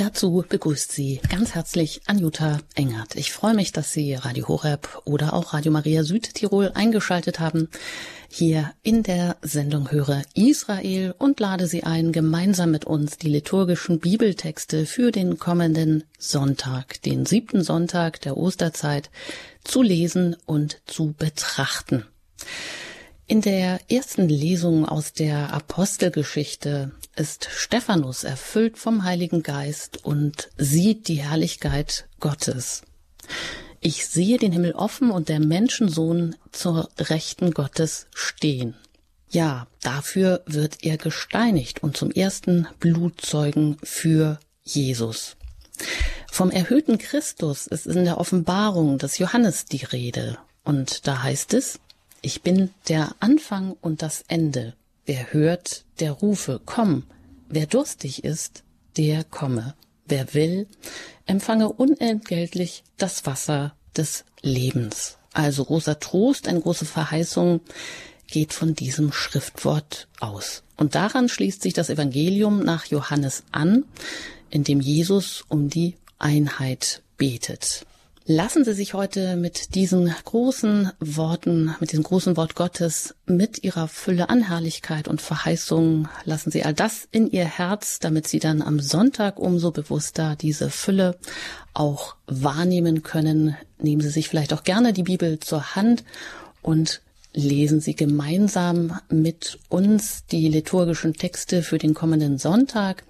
Dazu begrüßt Sie ganz herzlich Anjuta Engert. Ich freue mich, dass Sie Radio Horeb oder auch Radio Maria Südtirol eingeschaltet haben. Hier in der Sendung höre Israel und lade Sie ein, gemeinsam mit uns die liturgischen Bibeltexte für den kommenden Sonntag, den siebten Sonntag der Osterzeit, zu lesen und zu betrachten. In der ersten Lesung aus der Apostelgeschichte ist Stephanus erfüllt vom Heiligen Geist und sieht die Herrlichkeit Gottes. Ich sehe den Himmel offen und der Menschensohn zur Rechten Gottes stehen. Ja, dafür wird er gesteinigt und zum ersten Blutzeugen für Jesus. Vom erhöhten Christus ist in der Offenbarung des Johannes die Rede. Und da heißt es, ich bin der Anfang und das Ende. Wer hört, der rufe, komm. Wer durstig ist, der komme. Wer will, empfange unentgeltlich das Wasser des Lebens. Also großer Trost, eine große Verheißung geht von diesem Schriftwort aus. Und daran schließt sich das Evangelium nach Johannes an, in dem Jesus um die Einheit betet. Lassen Sie sich heute mit diesen großen Worten, mit diesem großen Wort Gottes, mit ihrer Fülle an Herrlichkeit und Verheißung, lassen Sie all das in Ihr Herz, damit Sie dann am Sonntag umso bewusster diese Fülle auch wahrnehmen können. Nehmen Sie sich vielleicht auch gerne die Bibel zur Hand und lesen Sie gemeinsam mit uns die liturgischen Texte für den kommenden Sonntag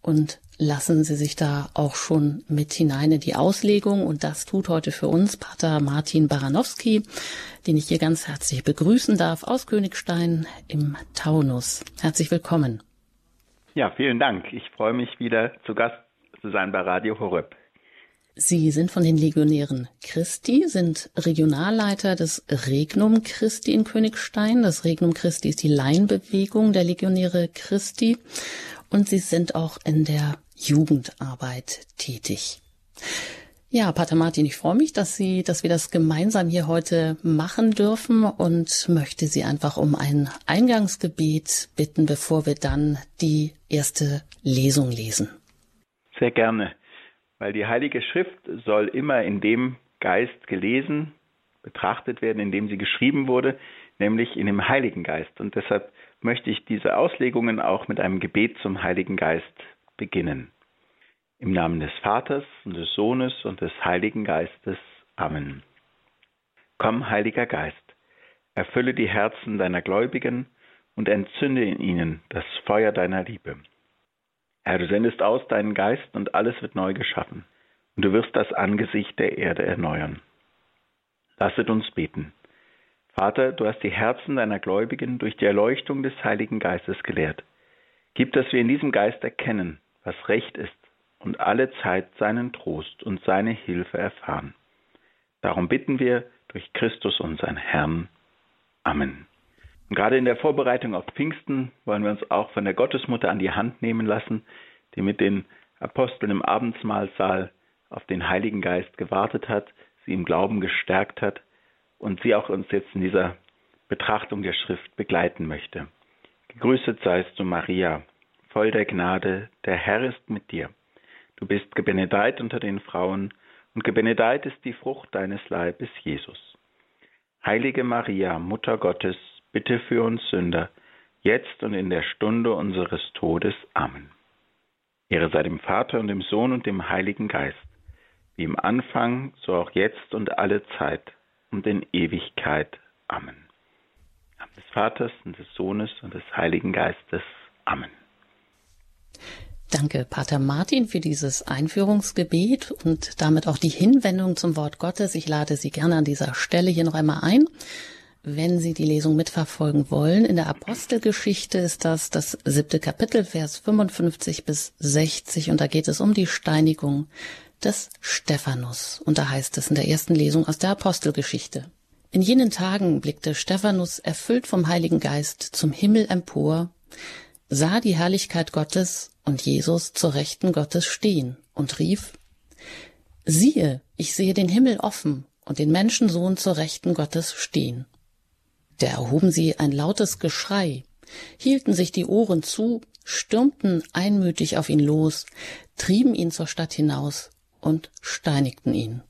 und lassen Sie sich da auch schon mit hinein in die Auslegung. Und das tut heute für uns Pater Martin Baranowski, den ich hier ganz herzlich begrüßen darf aus Königstein im Taunus. Herzlich willkommen. Ja, vielen Dank. Ich freue mich wieder zu Gast zu sein bei Radio Horeb. Sie sind von den Legionären Christi, sind Regionalleiter des Regnum Christi in Königstein. Das Regnum Christi ist die Laienbewegung der Legionäre Christi und Sie sind auch in der Jugendarbeit tätig. Ja, Pater Martin, ich freue mich, dass Sie, dass wir das gemeinsam hier heute machen dürfen und möchte Sie einfach um ein Eingangsgebet bitten, bevor wir dann die erste Lesung lesen. Sehr gerne, weil die Heilige Schrift soll immer in dem Geist gelesen, betrachtet werden, in dem sie geschrieben wurde, nämlich in dem Heiligen Geist. Und deshalb möchte ich diese Auslegungen auch mit einem Gebet zum Heiligen Geist beginnen. Im Namen des Vaters und des Sohnes und des Heiligen Geistes. Amen. Komm, Heiliger Geist, erfülle die Herzen deiner Gläubigen und entzünde in ihnen das Feuer deiner Liebe. Herr, du sendest aus deinen Geist und alles wird neu geschaffen, und du wirst das Angesicht der Erde erneuern. Lasset uns beten. Vater, du hast die Herzen deiner Gläubigen durch die Erleuchtung des Heiligen Geistes gelehrt. Gib, dass wir in diesem Geist erkennen, was recht ist und alle Zeit seinen Trost und seine Hilfe erfahren. Darum bitten wir durch Christus unseren Herrn. Amen. Und gerade in der Vorbereitung auf Pfingsten wollen wir uns auch von der Gottesmutter an die Hand nehmen lassen, die mit den Aposteln im Abendsmahlsaal auf den Heiligen Geist gewartet hat, sie im Glauben gestärkt hat und sie auch uns jetzt in dieser Betrachtung der Schrift begleiten möchte. Gegrüßet seist du, Maria, voll der Gnade, der Herr ist mit dir. Du bist gebenedeit unter den Frauen, und gebenedeit ist die Frucht deines Leibes, Jesus. Heilige Maria, Mutter Gottes, bitte für uns Sünder, jetzt und in der Stunde unseres Todes. Amen. Ehre sei dem Vater und dem Sohn und dem Heiligen Geist, wie im Anfang, so auch jetzt und alle Zeit und in Ewigkeit. Amen. Am des Vaters und des Sohnes und des Heiligen Geistes. Amen. Danke, Pater Martin, für dieses Einführungsgebet und damit auch die Hinwendung zum Wort Gottes. Ich lade Sie gerne an dieser Stelle hier noch einmal ein. Wenn Sie die Lesung mitverfolgen wollen, in der Apostelgeschichte ist das das siebte Kapitel, Vers 55 bis 60, und da geht es um die Steinigung des Stephanus. Und da heißt es in der ersten Lesung aus der Apostelgeschichte. In jenen Tagen blickte Stephanus erfüllt vom Heiligen Geist zum Himmel empor, sah die Herrlichkeit Gottes und Jesus zur Rechten Gottes stehen und rief, Siehe, ich sehe den Himmel offen und den Menschensohn zur Rechten Gottes stehen. Da erhoben sie ein lautes Geschrei, hielten sich die Ohren zu, stürmten einmütig auf ihn los, trieben ihn zur Stadt hinaus und steinigten ihn.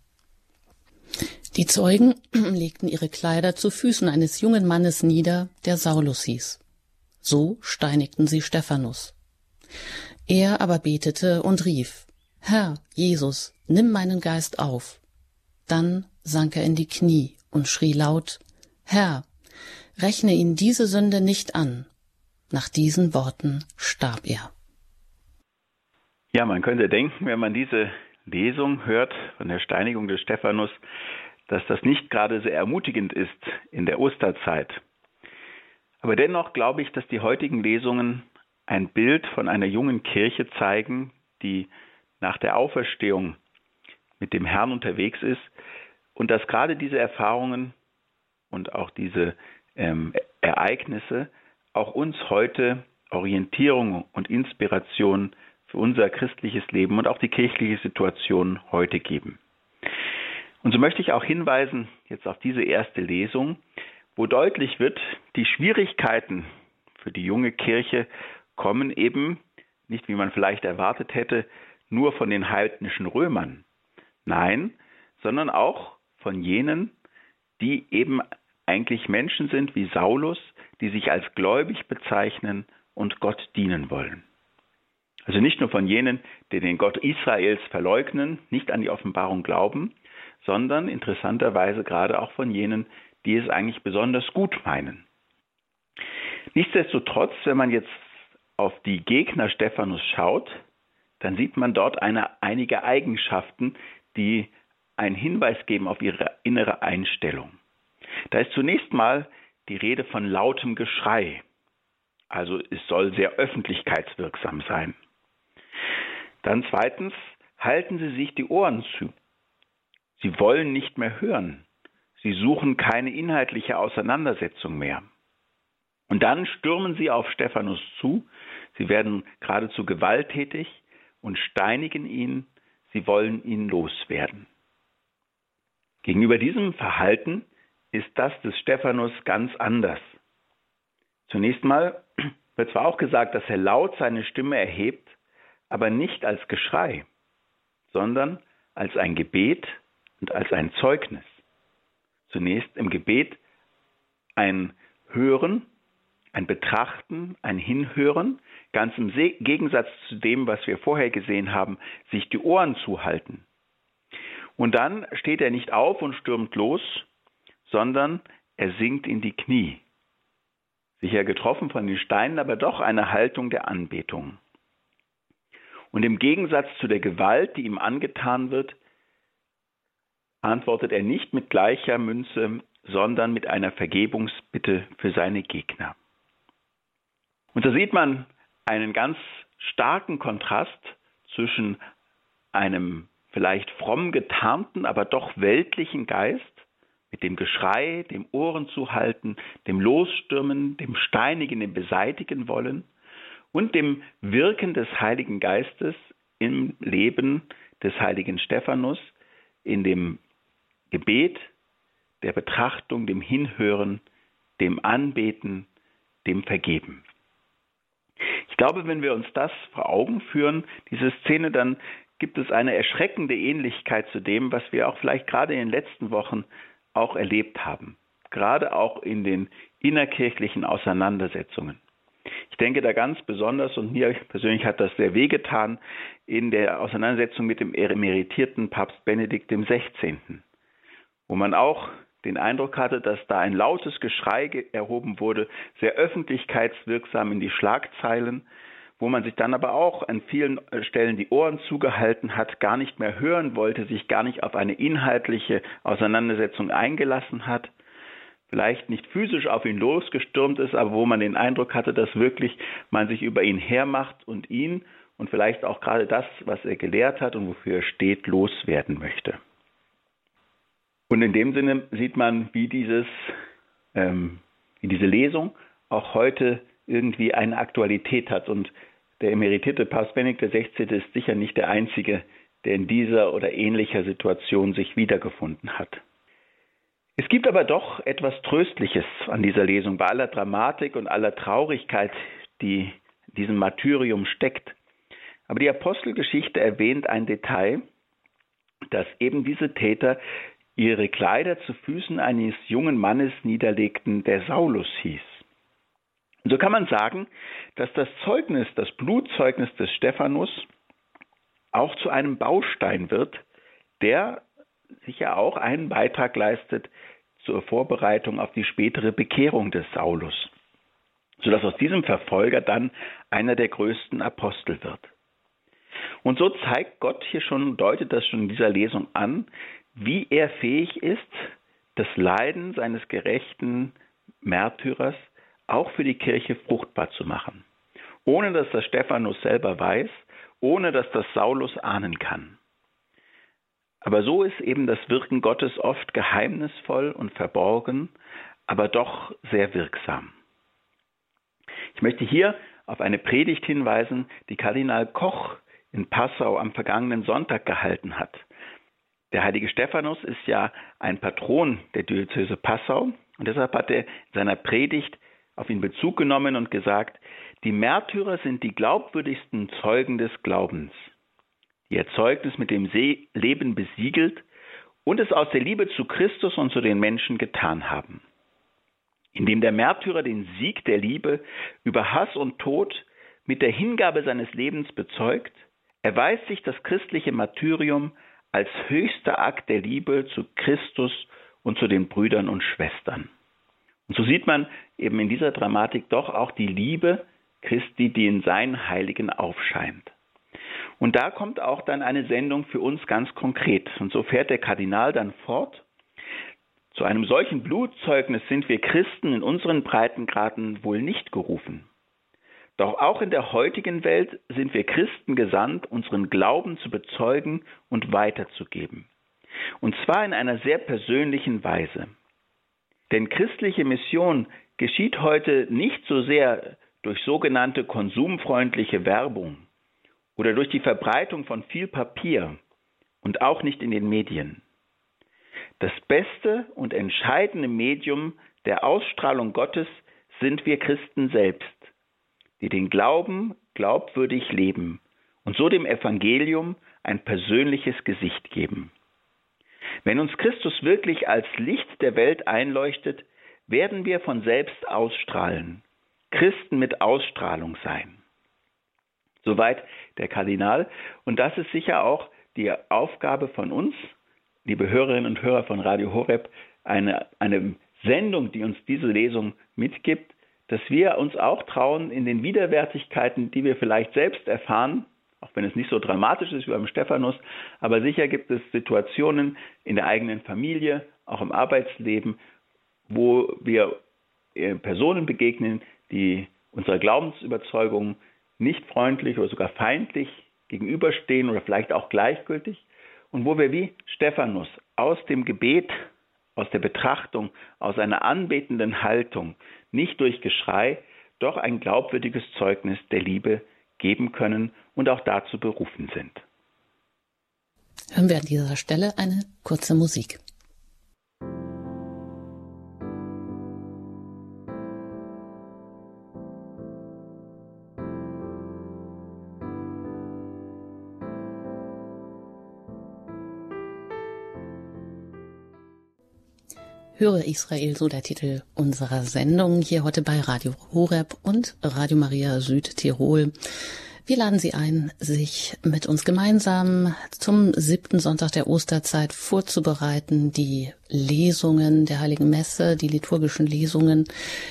Die Zeugen legten ihre Kleider zu Füßen eines jungen Mannes nieder, der Saulus hieß. So steinigten sie Stephanus. Er aber betete und rief, Herr, Jesus, nimm meinen Geist auf. Dann sank er in die Knie und schrie laut, Herr, rechne ihn diese Sünde nicht an. Nach diesen Worten starb er. Ja, man könnte denken, wenn man diese Lesung hört von der Steinigung des Stephanus, dass das nicht gerade sehr ermutigend ist in der Osterzeit. Aber dennoch glaube ich, dass die heutigen Lesungen ein Bild von einer jungen Kirche zeigen, die nach der Auferstehung mit dem Herrn unterwegs ist und dass gerade diese Erfahrungen und auch diese ähm, Ereignisse auch uns heute Orientierung und Inspiration für unser christliches Leben und auch die kirchliche Situation heute geben. Und so möchte ich auch hinweisen jetzt auf diese erste Lesung, wo deutlich wird, die Schwierigkeiten für die junge Kirche kommen eben nicht, wie man vielleicht erwartet hätte, nur von den heidnischen Römern. Nein, sondern auch von jenen, die eben eigentlich Menschen sind wie Saulus, die sich als gläubig bezeichnen und Gott dienen wollen. Also nicht nur von jenen, die den Gott Israels verleugnen, nicht an die Offenbarung glauben, sondern interessanterweise gerade auch von jenen, die es eigentlich besonders gut meinen. Nichtsdestotrotz, wenn man jetzt auf die Gegner Stephanus schaut, dann sieht man dort eine, einige Eigenschaften, die einen Hinweis geben auf ihre innere Einstellung. Da ist zunächst mal die Rede von lautem Geschrei. Also es soll sehr öffentlichkeitswirksam sein. Dann zweitens, halten Sie sich die Ohren zu. Sie wollen nicht mehr hören. Sie suchen keine inhaltliche Auseinandersetzung mehr. Und dann stürmen sie auf Stephanus zu. Sie werden geradezu gewalttätig und steinigen ihn. Sie wollen ihn loswerden. Gegenüber diesem Verhalten ist das des Stephanus ganz anders. Zunächst mal wird zwar auch gesagt, dass er laut seine Stimme erhebt, aber nicht als Geschrei, sondern als ein Gebet und als ein Zeugnis. Zunächst im Gebet ein Hören, ein Betrachten, ein Hinhören, ganz im Gegensatz zu dem, was wir vorher gesehen haben, sich die Ohren zuhalten. Und dann steht er nicht auf und stürmt los, sondern er sinkt in die Knie. Sicher getroffen von den Steinen, aber doch eine Haltung der Anbetung. Und im Gegensatz zu der Gewalt, die ihm angetan wird, antwortet er nicht mit gleicher Münze, sondern mit einer Vergebungsbitte für seine Gegner. Und da sieht man einen ganz starken Kontrast zwischen einem vielleicht fromm getarnten, aber doch weltlichen Geist, mit dem Geschrei, dem Ohren zu halten, dem Losstürmen, dem Steinigen, dem Beseitigen wollen, und dem Wirken des Heiligen Geistes im Leben des heiligen Stephanus, in dem Gebet, der Betrachtung, dem Hinhören, dem Anbeten, dem Vergeben. Ich glaube, wenn wir uns das vor Augen führen, diese Szene, dann gibt es eine erschreckende Ähnlichkeit zu dem, was wir auch vielleicht gerade in den letzten Wochen auch erlebt haben. Gerade auch in den innerkirchlichen Auseinandersetzungen. Ich denke da ganz besonders, und mir persönlich hat das sehr wehgetan, in der Auseinandersetzung mit dem emeritierten Papst Benedikt XVI., wo man auch den Eindruck hatte, dass da ein lautes Geschrei erhoben wurde, sehr öffentlichkeitswirksam in die Schlagzeilen, wo man sich dann aber auch an vielen Stellen die Ohren zugehalten hat, gar nicht mehr hören wollte, sich gar nicht auf eine inhaltliche Auseinandersetzung eingelassen hat vielleicht nicht physisch auf ihn losgestürmt ist, aber wo man den Eindruck hatte, dass wirklich man sich über ihn hermacht und ihn und vielleicht auch gerade das, was er gelehrt hat und wofür er steht, loswerden möchte. Und in dem Sinne sieht man, wie dieses, ähm, wie diese Lesung auch heute irgendwie eine Aktualität hat. Und der emeritierte Papst Benedikt XVI. ist sicher nicht der Einzige, der in dieser oder ähnlicher Situation sich wiedergefunden hat. Es gibt aber doch etwas Tröstliches an dieser Lesung. Bei aller Dramatik und aller Traurigkeit, die diesem Martyrium steckt. Aber die Apostelgeschichte erwähnt ein Detail, dass eben diese Täter ihre Kleider zu Füßen eines jungen Mannes niederlegten, der Saulus hieß. Und so kann man sagen, dass das Zeugnis, das Blutzeugnis des Stephanus auch zu einem Baustein wird, der sicher auch einen Beitrag leistet zur Vorbereitung auf die spätere Bekehrung des Saulus, sodass aus diesem Verfolger dann einer der größten Apostel wird. Und so zeigt Gott hier schon, deutet das schon in dieser Lesung an, wie er fähig ist, das Leiden seines gerechten Märtyrers auch für die Kirche fruchtbar zu machen, ohne dass das Stephanus selber weiß, ohne dass das Saulus ahnen kann. Aber so ist eben das Wirken Gottes oft geheimnisvoll und verborgen, aber doch sehr wirksam. Ich möchte hier auf eine Predigt hinweisen, die Kardinal Koch in Passau am vergangenen Sonntag gehalten hat. Der heilige Stephanus ist ja ein Patron der Diözese Passau und deshalb hat er in seiner Predigt auf ihn Bezug genommen und gesagt, die Märtyrer sind die glaubwürdigsten Zeugen des Glaubens, die ihr Zeugnis mit dem Leben besiegelt und es aus der Liebe zu Christus und zu den Menschen getan haben. Indem der Märtyrer den Sieg der Liebe über Hass und Tod mit der Hingabe seines Lebens bezeugt, erweist sich das christliche Martyrium als höchster Akt der Liebe zu Christus und zu den Brüdern und Schwestern. Und so sieht man eben in dieser Dramatik doch auch die Liebe Christi, die in seinen Heiligen aufscheint. Und da kommt auch dann eine Sendung für uns ganz konkret. Und so fährt der Kardinal dann fort. Zu einem solchen Blutzeugnis sind wir Christen in unseren Breitengraden wohl nicht gerufen. Doch auch in der heutigen Welt sind wir Christen gesandt, unseren Glauben zu bezeugen und weiterzugeben. Und zwar in einer sehr persönlichen Weise. Denn christliche Mission geschieht heute nicht so sehr durch sogenannte konsumfreundliche Werbung oder durch die Verbreitung von viel Papier und auch nicht in den Medien. Das beste und entscheidende Medium der Ausstrahlung Gottes sind wir Christen selbst, die den Glauben glaubwürdig leben und so dem Evangelium ein persönliches Gesicht geben. Wenn uns Christus wirklich als Licht der Welt einleuchtet, werden wir von selbst ausstrahlen, Christen mit Ausstrahlung sein. Soweit der Kardinal. Und das ist sicher auch die Aufgabe von uns, liebe Hörerinnen und Hörer von Radio Horeb, eine, eine Sendung, die uns diese Lesung mitgibt, dass wir uns auch trauen, in den Widerwärtigkeiten, die wir vielleicht selbst erfahren, auch wenn es nicht so dramatisch ist wie beim Stephanus, aber sicher gibt es Situationen in der eigenen Familie, auch im Arbeitsleben, wo wir äh, Personen begegnen, die unserer Glaubensüberzeugung nicht freundlich oder sogar feindlich gegenüberstehen oder vielleicht auch gleichgültig und wo wir wie Stephanus aus dem Gebet, aus der Betrachtung, aus einer anbetenden Haltung, nicht durch Geschrei, doch ein glaubwürdiges Zeugnis der Liebe geben können und auch dazu berufen sind. Hören wir an dieser Stelle eine kurze Musik. Höre Israel, so der Titel unserer Sendung hier heute bei Radio Horeb und Radio Maria Südtirol. Wir laden Sie ein, sich mit uns gemeinsam zum siebten Sonntag der Osterzeit vorzubereiten. Die Lesungen der Heiligen Messe, die liturgischen Lesungen,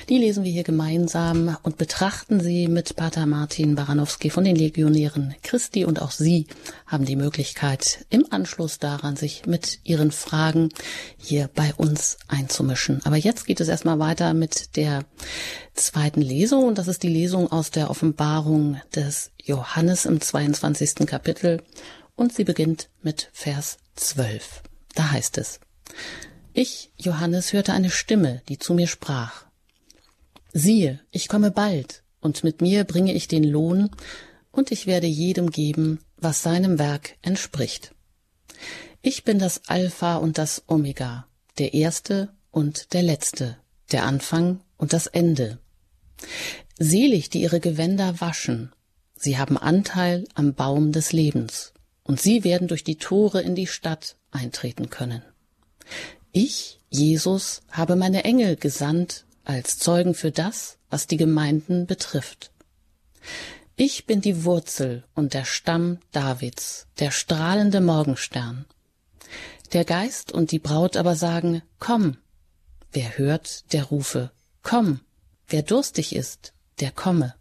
die lesen wir hier gemeinsam und betrachten sie mit Pater Martin Baranowski von den Legionären Christi und auch Sie haben die Möglichkeit, im Anschluss daran sich mit Ihren Fragen hier bei uns einzumischen. Aber jetzt geht es erstmal weiter mit der zweiten Lesung und das ist die Lesung aus der Offenbarung des Johannes im 22. Kapitel und sie beginnt mit Vers 12. Da heißt es, ich, Johannes, hörte eine Stimme, die zu mir sprach, siehe, ich komme bald, und mit mir bringe ich den Lohn, und ich werde jedem geben, was seinem Werk entspricht. Ich bin das Alpha und das Omega, der Erste und der Letzte, der Anfang und das Ende. Selig, die ihre Gewänder waschen. Sie haben Anteil am Baum des Lebens. Und sie werden durch die Tore in die Stadt eintreten können. Ich, Jesus, habe meine Engel gesandt als Zeugen für das, was die Gemeinden betrifft. Ich bin die Wurzel und der Stamm Davids, der strahlende Morgenstern. Der Geist und die Braut aber sagen, komm. Wer hört, der rufe, komm. Wer durstig ist, der komme.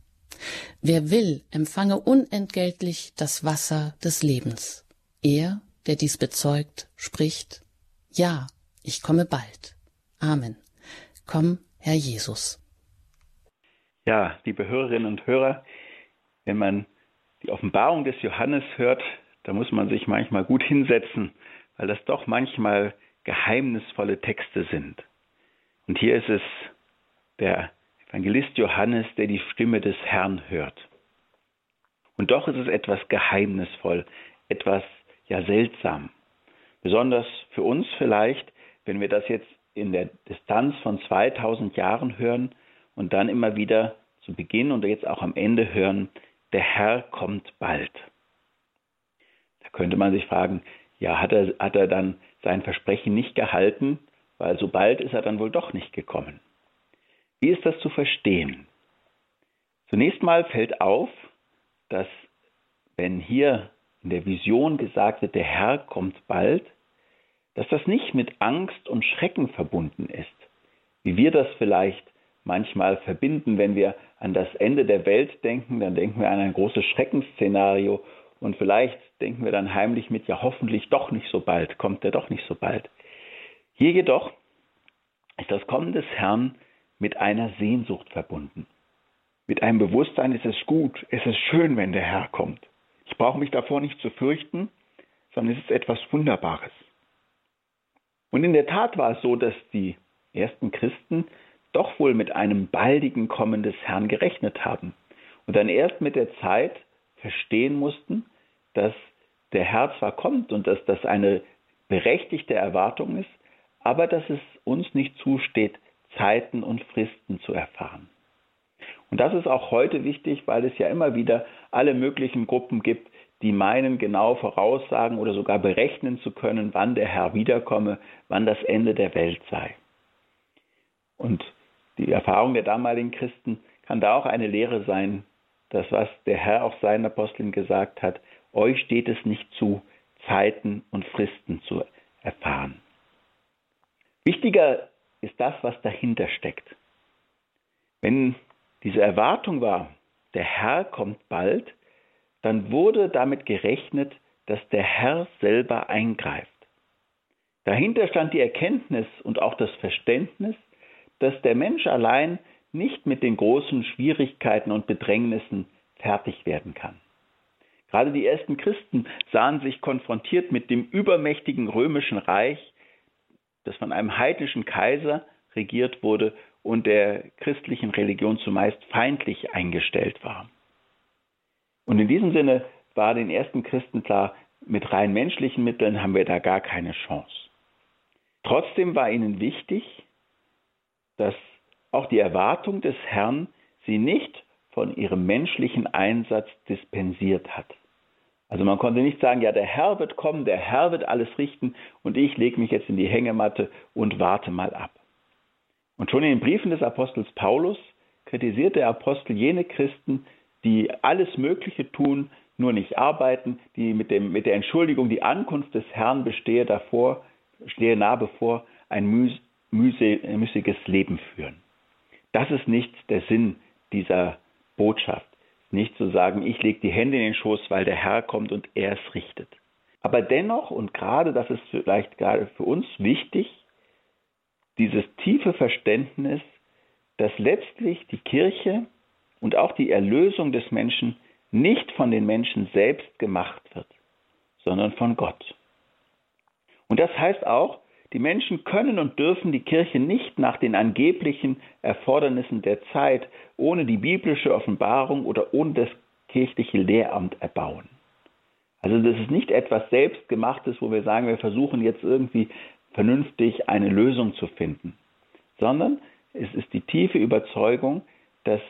Wer will, empfange unentgeltlich das Wasser des Lebens. Er, der dies bezeugt, spricht, Ja, ich komme bald. Amen. Komm, Herr Jesus. Ja, liebe Hörerinnen und Hörer, wenn man die Offenbarung des Johannes hört, da muss man sich manchmal gut hinsetzen, weil das doch manchmal geheimnisvolle Texte sind. Und hier ist es der Evangelist Johannes, der die Stimme des Herrn hört. Und doch ist es etwas geheimnisvoll, etwas ja seltsam. Besonders für uns vielleicht, wenn wir das jetzt in der Distanz von 2000 Jahren hören und dann immer wieder zu Beginn und jetzt auch am Ende hören, der Herr kommt bald. Da könnte man sich fragen, ja, hat er, hat er dann sein Versprechen nicht gehalten, weil so bald ist er dann wohl doch nicht gekommen. Wie ist das zu verstehen? Zunächst mal fällt auf, dass wenn hier in der Vision gesagt wird, der Herr kommt bald, dass das nicht mit Angst und Schrecken verbunden ist, wie wir das vielleicht manchmal verbinden, wenn wir an das Ende der Welt denken, dann denken wir an ein großes Schreckensszenario und vielleicht denken wir dann heimlich mit, ja hoffentlich doch nicht so bald, kommt er doch nicht so bald. Hier jedoch ist das Kommen des Herrn mit einer Sehnsucht verbunden. Mit einem Bewusstsein ist es gut, es ist schön, wenn der Herr kommt. Ich brauche mich davor nicht zu fürchten, sondern es ist etwas Wunderbares. Und in der Tat war es so, dass die ersten Christen doch wohl mit einem baldigen Kommen des Herrn gerechnet haben und dann erst mit der Zeit verstehen mussten, dass der Herr zwar kommt und dass das eine berechtigte Erwartung ist, aber dass es uns nicht zusteht, Zeiten und Fristen zu erfahren. Und das ist auch heute wichtig, weil es ja immer wieder alle möglichen Gruppen gibt, die meinen, genau voraussagen oder sogar berechnen zu können, wann der Herr wiederkomme, wann das Ende der Welt sei. Und die Erfahrung der damaligen Christen kann da auch eine Lehre sein, das, was der Herr auch seinen Aposteln gesagt hat, euch steht es nicht zu, Zeiten und Fristen zu erfahren. Wichtiger ist das, was dahinter steckt. Wenn diese Erwartung war, der Herr kommt bald, dann wurde damit gerechnet, dass der Herr selber eingreift. Dahinter stand die Erkenntnis und auch das Verständnis, dass der Mensch allein nicht mit den großen Schwierigkeiten und Bedrängnissen fertig werden kann. Gerade die ersten Christen sahen sich konfrontiert mit dem übermächtigen römischen Reich, das von einem heidnischen Kaiser regiert wurde und der christlichen Religion zumeist feindlich eingestellt war. Und in diesem Sinne war den ersten Christen klar, mit rein menschlichen Mitteln haben wir da gar keine Chance. Trotzdem war ihnen wichtig, dass auch die Erwartung des Herrn sie nicht von ihrem menschlichen Einsatz dispensiert hat. Also man konnte nicht sagen, ja, der Herr wird kommen, der Herr wird alles richten und ich lege mich jetzt in die Hängematte und warte mal ab. Und schon in den Briefen des Apostels Paulus kritisiert der Apostel jene Christen, die alles Mögliche tun, nur nicht arbeiten, die mit, dem, mit der Entschuldigung, die Ankunft des Herrn bestehe davor, stehe nah bevor, ein müßiges Leben führen. Das ist nicht der Sinn dieser Botschaft. Nicht zu sagen, ich lege die Hände in den Schoß, weil der Herr kommt und er es richtet. Aber dennoch, und gerade das ist vielleicht gerade für uns wichtig, dieses tiefe Verständnis, dass letztlich die Kirche und auch die Erlösung des Menschen nicht von den Menschen selbst gemacht wird, sondern von Gott. Und das heißt auch, die Menschen können und dürfen die Kirche nicht nach den angeblichen Erfordernissen der Zeit ohne die biblische Offenbarung oder ohne das kirchliche Lehramt erbauen. Also das ist nicht etwas Selbstgemachtes, wo wir sagen, wir versuchen jetzt irgendwie vernünftig eine Lösung zu finden, sondern es ist die tiefe Überzeugung, dass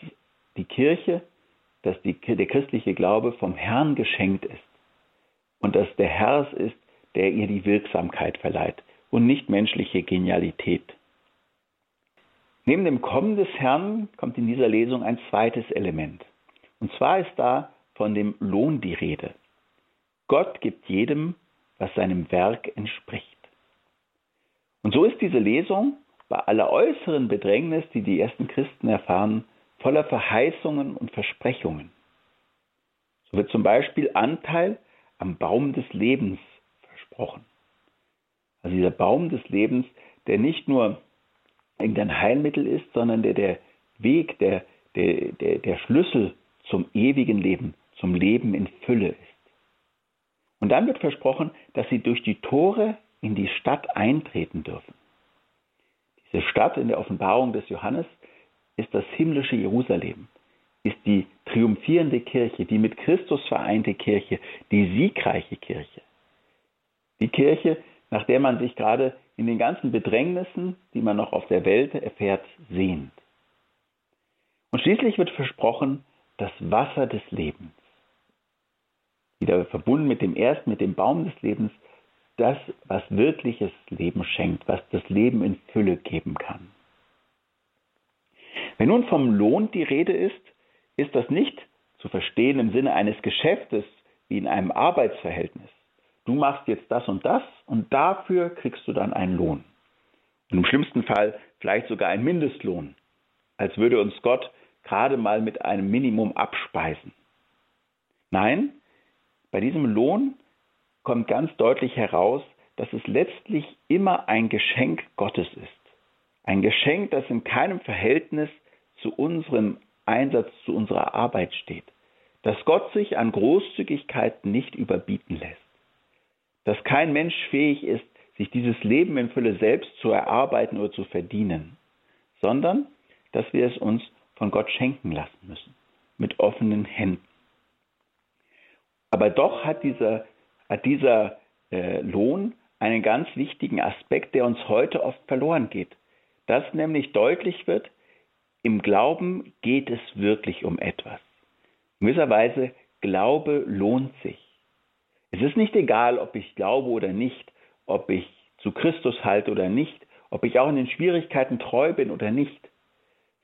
die Kirche, dass die, der christliche Glaube vom Herrn geschenkt ist und dass der Herr es ist, der ihr die Wirksamkeit verleiht und nicht menschliche Genialität. Neben dem Kommen des Herrn kommt in dieser Lesung ein zweites Element. Und zwar ist da von dem Lohn die Rede. Gott gibt jedem, was seinem Werk entspricht. Und so ist diese Lesung bei aller äußeren Bedrängnis, die die ersten Christen erfahren, voller Verheißungen und Versprechungen. So wird zum Beispiel Anteil am Baum des Lebens versprochen. Also dieser Baum des Lebens, der nicht nur irgendein Heilmittel ist, sondern der der Weg, der, der, der, der Schlüssel zum ewigen Leben, zum Leben in Fülle ist. Und dann wird versprochen, dass sie durch die Tore in die Stadt eintreten dürfen. Diese Stadt in der Offenbarung des Johannes ist das himmlische Jerusalem, ist die triumphierende Kirche, die mit Christus vereinte Kirche, die siegreiche Kirche. Die Kirche, nach der man sich gerade in den ganzen Bedrängnissen, die man noch auf der Welt erfährt, sehnt. Und schließlich wird versprochen das Wasser des Lebens. Wieder verbunden mit dem ersten, mit dem Baum des Lebens, das, was wirkliches Leben schenkt, was das Leben in Fülle geben kann. Wenn nun vom Lohn die Rede ist, ist das nicht zu verstehen im Sinne eines Geschäftes wie in einem Arbeitsverhältnis. Du machst jetzt das und das und dafür kriegst du dann einen Lohn. Und im schlimmsten Fall vielleicht sogar einen Mindestlohn, als würde uns Gott gerade mal mit einem Minimum abspeisen. Nein, bei diesem Lohn kommt ganz deutlich heraus, dass es letztlich immer ein Geschenk Gottes ist. Ein Geschenk, das in keinem Verhältnis zu unserem Einsatz, zu unserer Arbeit steht. Dass Gott sich an Großzügigkeit nicht überbieten lässt. Dass kein Mensch fähig ist, sich dieses Leben in Fülle selbst zu erarbeiten oder zu verdienen, sondern dass wir es uns von Gott schenken lassen müssen, mit offenen Händen. Aber doch hat dieser hat dieser äh, Lohn einen ganz wichtigen Aspekt, der uns heute oft verloren geht. Dass nämlich deutlich wird, im Glauben geht es wirklich um etwas. In gewisser Weise, Glaube lohnt sich. Es ist nicht egal, ob ich glaube oder nicht, ob ich zu Christus halte oder nicht, ob ich auch in den Schwierigkeiten treu bin oder nicht,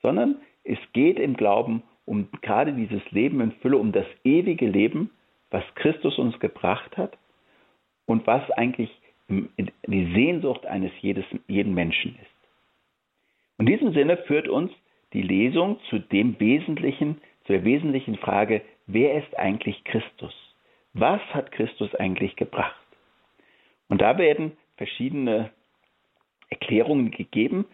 sondern es geht im Glauben um gerade dieses Leben in Fülle, um das ewige Leben, was Christus uns gebracht hat und was eigentlich die Sehnsucht eines jedes, jeden Menschen ist. In diesem Sinne führt uns die Lesung zu dem wesentlichen, zu wesentlichen Frage, wer ist eigentlich Christus? Was hat Christus eigentlich gebracht? Und da werden verschiedene Erklärungen gegeben.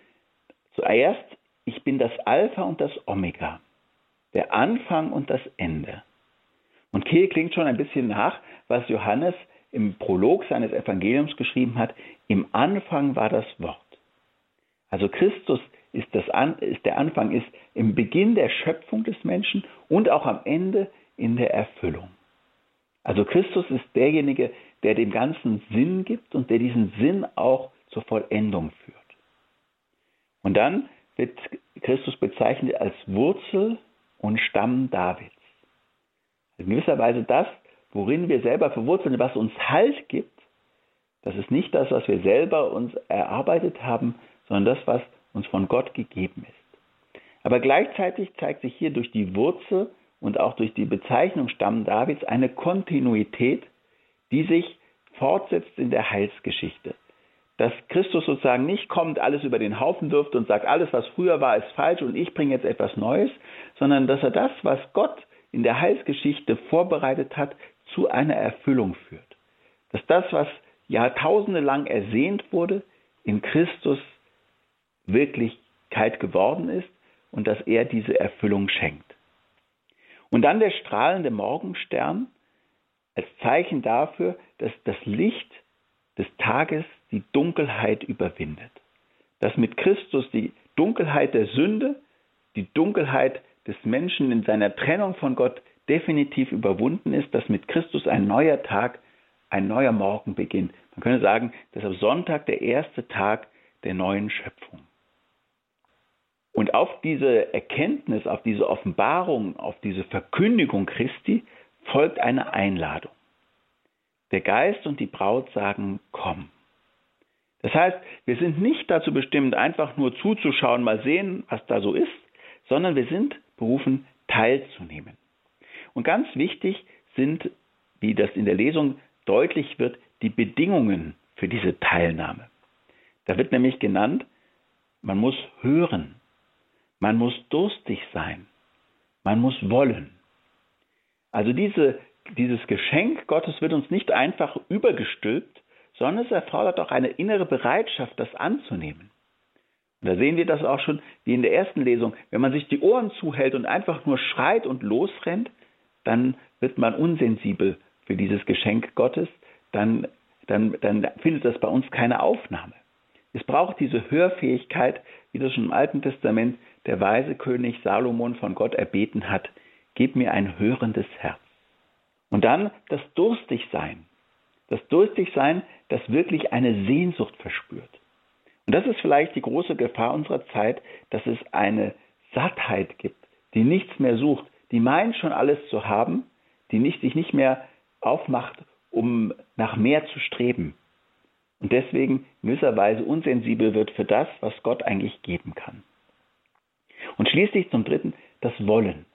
Zuerst, ich bin das Alpha und das Omega, der Anfang und das Ende. Und hier klingt schon ein bisschen nach, was Johannes im Prolog seines Evangeliums geschrieben hat, im Anfang war das Wort. Also Christus ist, das An, ist der Anfang, ist im Beginn der Schöpfung des Menschen und auch am Ende in der Erfüllung. Also Christus ist derjenige, der dem Ganzen Sinn gibt und der diesen Sinn auch zur Vollendung führt. Und dann wird Christus bezeichnet als Wurzel und Stamm Davids. In gewisser Weise das, worin wir selber verwurzelt sind, was uns Halt gibt, das ist nicht das, was wir selber uns erarbeitet haben, sondern das, was uns von Gott gegeben ist. Aber gleichzeitig zeigt sich hier durch die Wurzel und auch durch die Bezeichnung Stamm Davids eine Kontinuität, die sich fortsetzt in der Heilsgeschichte. Dass Christus sozusagen nicht kommt, alles über den Haufen wirft und sagt, alles, was früher war, ist falsch und ich bringe jetzt etwas Neues, sondern dass er das, was Gott in der Heilsgeschichte vorbereitet hat, zu einer Erfüllung führt. Dass das, was Jahrtausende lang ersehnt wurde, in Christus Wirklichkeit geworden ist und dass er diese Erfüllung schenkt. Und dann der strahlende Morgenstern als Zeichen dafür, dass das Licht des Tages die Dunkelheit überwindet. Dass mit Christus die Dunkelheit der Sünde, die Dunkelheit des Menschen in seiner Trennung von Gott definitiv überwunden ist, dass mit Christus ein neuer Tag, ein neuer Morgen beginnt. Man könnte sagen, dass am Sonntag der erste Tag der neuen Schöpfung. Und auf diese Erkenntnis, auf diese Offenbarung, auf diese Verkündigung Christi folgt eine Einladung. Der Geist und die Braut sagen, komm. Das heißt, wir sind nicht dazu bestimmt, einfach nur zuzuschauen, mal sehen, was da so ist, sondern wir sind berufen, teilzunehmen. Und ganz wichtig sind, wie das in der Lesung deutlich wird, die Bedingungen für diese Teilnahme. Da wird nämlich genannt, man muss hören, man muss durstig sein, man muss wollen. Also diese, dieses Geschenk Gottes wird uns nicht einfach übergestülpt, sondern es erfordert auch eine innere Bereitschaft, das anzunehmen. Und da sehen wir das auch schon wie in der ersten Lesung. Wenn man sich die Ohren zuhält und einfach nur schreit und losrennt, dann wird man unsensibel für dieses Geschenk Gottes, dann, dann, dann findet das bei uns keine Aufnahme. Es braucht diese Hörfähigkeit, wie das schon im Alten Testament der weise König Salomon von Gott erbeten hat. Gib mir ein hörendes Herz. Und dann das Durstigsein. Das Durstigsein, das wirklich eine Sehnsucht verspürt. Und das ist vielleicht die große Gefahr unserer Zeit, dass es eine Sattheit gibt, die nichts mehr sucht, die meint schon alles zu haben, die nicht, sich nicht mehr aufmacht, um nach mehr zu streben. Und deswegen in gewisser Weise unsensibel wird für das, was Gott eigentlich geben kann. Und schließlich zum Dritten das Wollen.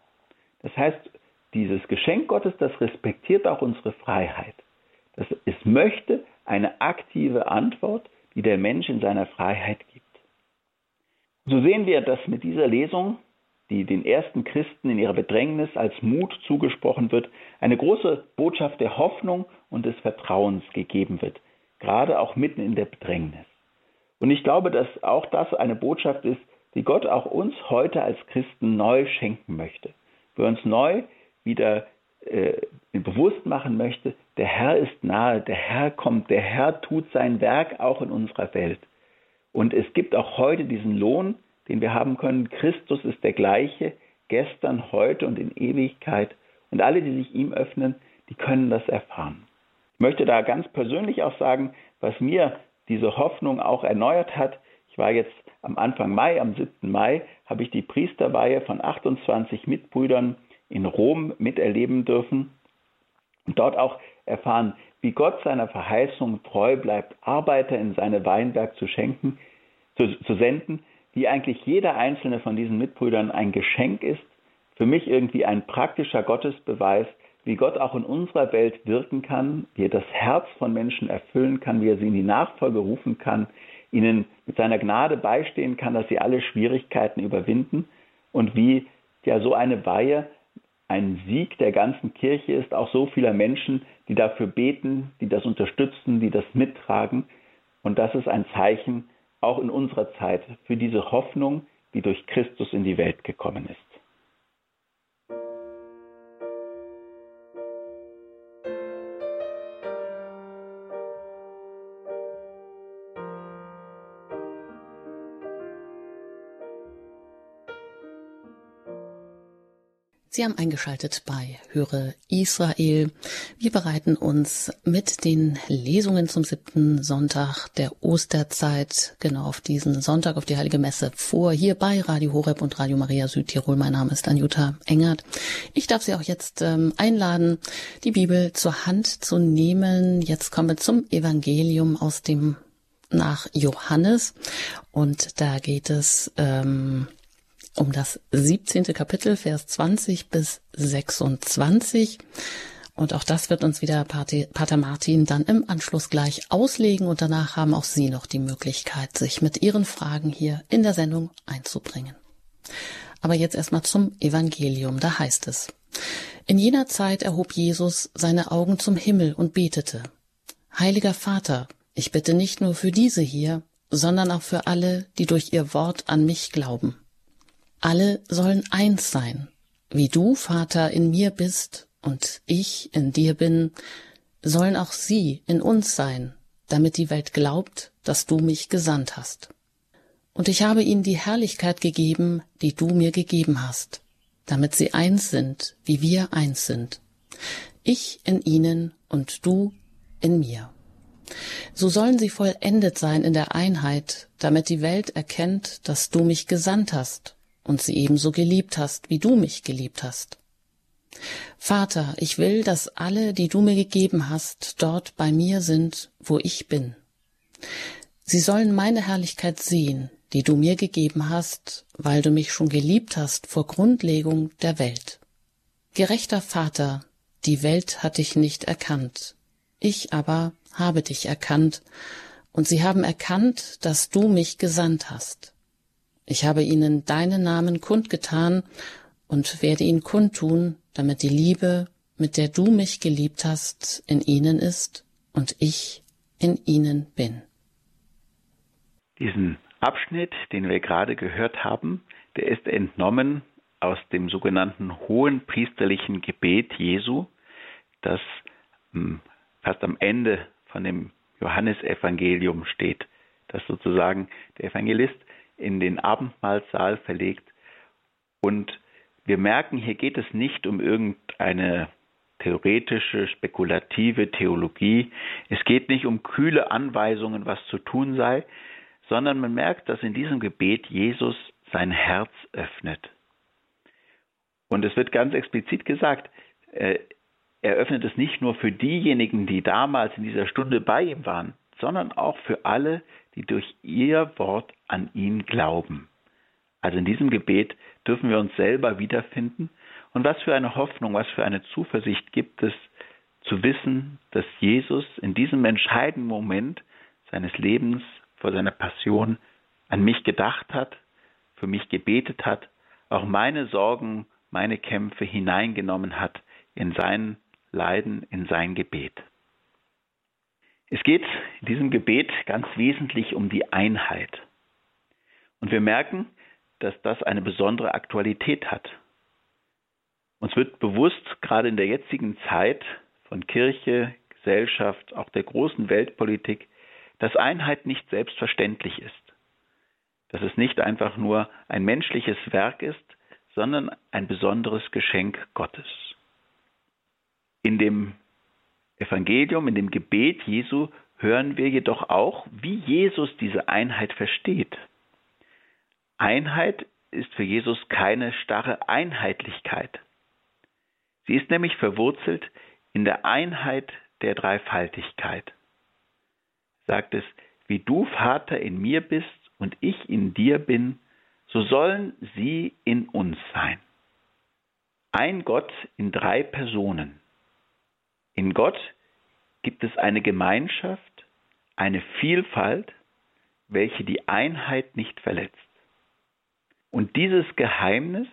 Das heißt, dieses Geschenk Gottes, das respektiert auch unsere Freiheit. Das, es möchte eine aktive Antwort, die der Mensch in seiner Freiheit gibt. So sehen wir, dass mit dieser Lesung, die den ersten Christen in ihrer Bedrängnis als Mut zugesprochen wird, eine große Botschaft der Hoffnung und des Vertrauens gegeben wird, gerade auch mitten in der Bedrängnis. Und ich glaube, dass auch das eine Botschaft ist, die Gott auch uns heute als Christen neu schenken möchte. Für uns neu wieder äh, bewusst machen möchte, der Herr ist nahe, der Herr kommt, der Herr tut sein Werk auch in unserer Welt. Und es gibt auch heute diesen Lohn, den wir haben können. Christus ist der gleiche, gestern, heute und in Ewigkeit. Und alle, die sich ihm öffnen, die können das erfahren. Ich möchte da ganz persönlich auch sagen, was mir diese Hoffnung auch erneuert hat. Ich war jetzt am Anfang Mai, am 7. Mai, habe ich die Priesterweihe von 28 Mitbrüdern in Rom miterleben dürfen und dort auch erfahren, wie Gott seiner Verheißung treu bleibt, Arbeiter in seine Weinberg zu schenken, zu, zu senden, wie eigentlich jeder einzelne von diesen Mitbrüdern ein Geschenk ist, für mich irgendwie ein praktischer Gottesbeweis, wie Gott auch in unserer Welt wirken kann, wie er das Herz von Menschen erfüllen kann, wie er sie in die Nachfolge rufen kann, ihnen mit seiner Gnade beistehen kann, dass sie alle Schwierigkeiten überwinden und wie ja so eine Weihe ein Sieg der ganzen Kirche ist, auch so vieler Menschen, die dafür beten, die das unterstützen, die das mittragen. Und das ist ein Zeichen auch in unserer Zeit für diese Hoffnung, die durch Christus in die Welt gekommen ist. Sie haben eingeschaltet bei Höre Israel. Wir bereiten uns mit den Lesungen zum siebten Sonntag der Osterzeit, genau auf diesen Sonntag, auf die Heilige Messe vor, hier bei Radio Horeb und Radio Maria Südtirol. Mein Name ist Anjuta Engert. Ich darf Sie auch jetzt ähm, einladen, die Bibel zur Hand zu nehmen. Jetzt kommen wir zum Evangelium aus dem nach Johannes und da geht es ähm, um das 17. Kapitel, Vers 20 bis 26. Und auch das wird uns wieder Pater Martin dann im Anschluss gleich auslegen und danach haben auch Sie noch die Möglichkeit, sich mit Ihren Fragen hier in der Sendung einzubringen. Aber jetzt erstmal zum Evangelium. Da heißt es, in jener Zeit erhob Jesus seine Augen zum Himmel und betete, Heiliger Vater, ich bitte nicht nur für diese hier, sondern auch für alle, die durch ihr Wort an mich glauben. Alle sollen eins sein, wie du, Vater, in mir bist und ich in dir bin, sollen auch sie in uns sein, damit die Welt glaubt, dass du mich gesandt hast. Und ich habe ihnen die Herrlichkeit gegeben, die du mir gegeben hast, damit sie eins sind, wie wir eins sind. Ich in ihnen und du in mir. So sollen sie vollendet sein in der Einheit, damit die Welt erkennt, dass du mich gesandt hast und sie ebenso geliebt hast, wie du mich geliebt hast. Vater, ich will, dass alle, die du mir gegeben hast, dort bei mir sind, wo ich bin. Sie sollen meine Herrlichkeit sehen, die du mir gegeben hast, weil du mich schon geliebt hast vor Grundlegung der Welt. Gerechter Vater, die Welt hat dich nicht erkannt, ich aber habe dich erkannt, und sie haben erkannt, dass du mich gesandt hast. Ich habe ihnen deinen Namen kundgetan und werde ihn kundtun, damit die Liebe, mit der du mich geliebt hast, in ihnen ist und ich in ihnen bin. Diesen Abschnitt, den wir gerade gehört haben, der ist entnommen aus dem sogenannten hohen priesterlichen Gebet Jesu, das hm, fast am Ende von dem Johannesevangelium steht, das sozusagen der Evangelist in den Abendmahlsaal verlegt. Und wir merken, hier geht es nicht um irgendeine theoretische, spekulative Theologie. Es geht nicht um kühle Anweisungen, was zu tun sei, sondern man merkt, dass in diesem Gebet Jesus sein Herz öffnet. Und es wird ganz explizit gesagt, äh, er öffnet es nicht nur für diejenigen, die damals in dieser Stunde bei ihm waren, sondern auch für alle, die durch ihr Wort an ihn glauben. Also in diesem Gebet dürfen wir uns selber wiederfinden. Und was für eine Hoffnung, was für eine Zuversicht gibt es, zu wissen, dass Jesus in diesem entscheidenden Moment seines Lebens vor seiner Passion an mich gedacht hat, für mich gebetet hat, auch meine Sorgen, meine Kämpfe hineingenommen hat in sein Leiden, in sein Gebet. Es geht in diesem Gebet ganz wesentlich um die Einheit. Und wir merken, dass das eine besondere Aktualität hat. Uns wird bewusst, gerade in der jetzigen Zeit von Kirche, Gesellschaft, auch der großen Weltpolitik, dass Einheit nicht selbstverständlich ist. Dass es nicht einfach nur ein menschliches Werk ist, sondern ein besonderes Geschenk Gottes. In dem Evangelium, in dem Gebet Jesu hören wir jedoch auch, wie Jesus diese Einheit versteht. Einheit ist für Jesus keine starre Einheitlichkeit. Sie ist nämlich verwurzelt in der Einheit der Dreifaltigkeit sagt es, wie du Vater in mir bist und ich in dir bin, so sollen sie in uns sein. Ein Gott in drei Personen. In Gott gibt es eine Gemeinschaft, eine Vielfalt, welche die Einheit nicht verletzt. Und dieses Geheimnis,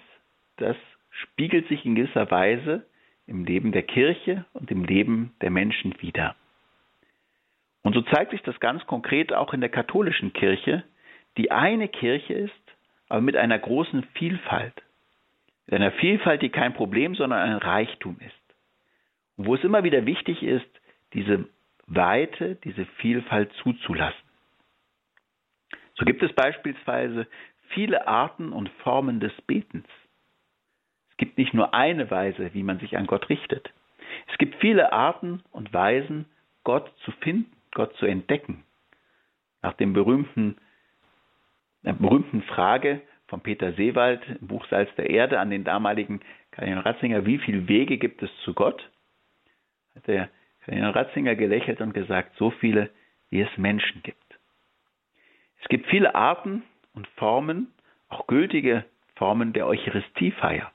das spiegelt sich in gewisser Weise im Leben der Kirche und im Leben der Menschen wider. Und so zeigt sich das ganz konkret auch in der katholischen Kirche, die eine Kirche ist, aber mit einer großen Vielfalt. Mit einer Vielfalt, die kein Problem, sondern ein Reichtum ist. Wo es immer wieder wichtig ist, diese Weite, diese Vielfalt zuzulassen. So gibt es beispielsweise viele Arten und Formen des Betens. Es gibt nicht nur eine Weise, wie man sich an Gott richtet. Es gibt viele Arten und Weisen, Gott zu finden Gott zu entdecken. Nach dem berühmten, der berühmten Frage von Peter Seewald im Buch Salz der Erde an den damaligen Kardinal Ratzinger, wie viele Wege gibt es zu Gott? Hat der Kardinal Ratzinger gelächelt und gesagt, so viele, wie es Menschen gibt. Es gibt viele Arten und Formen, auch gültige Formen der Eucharistiefeier.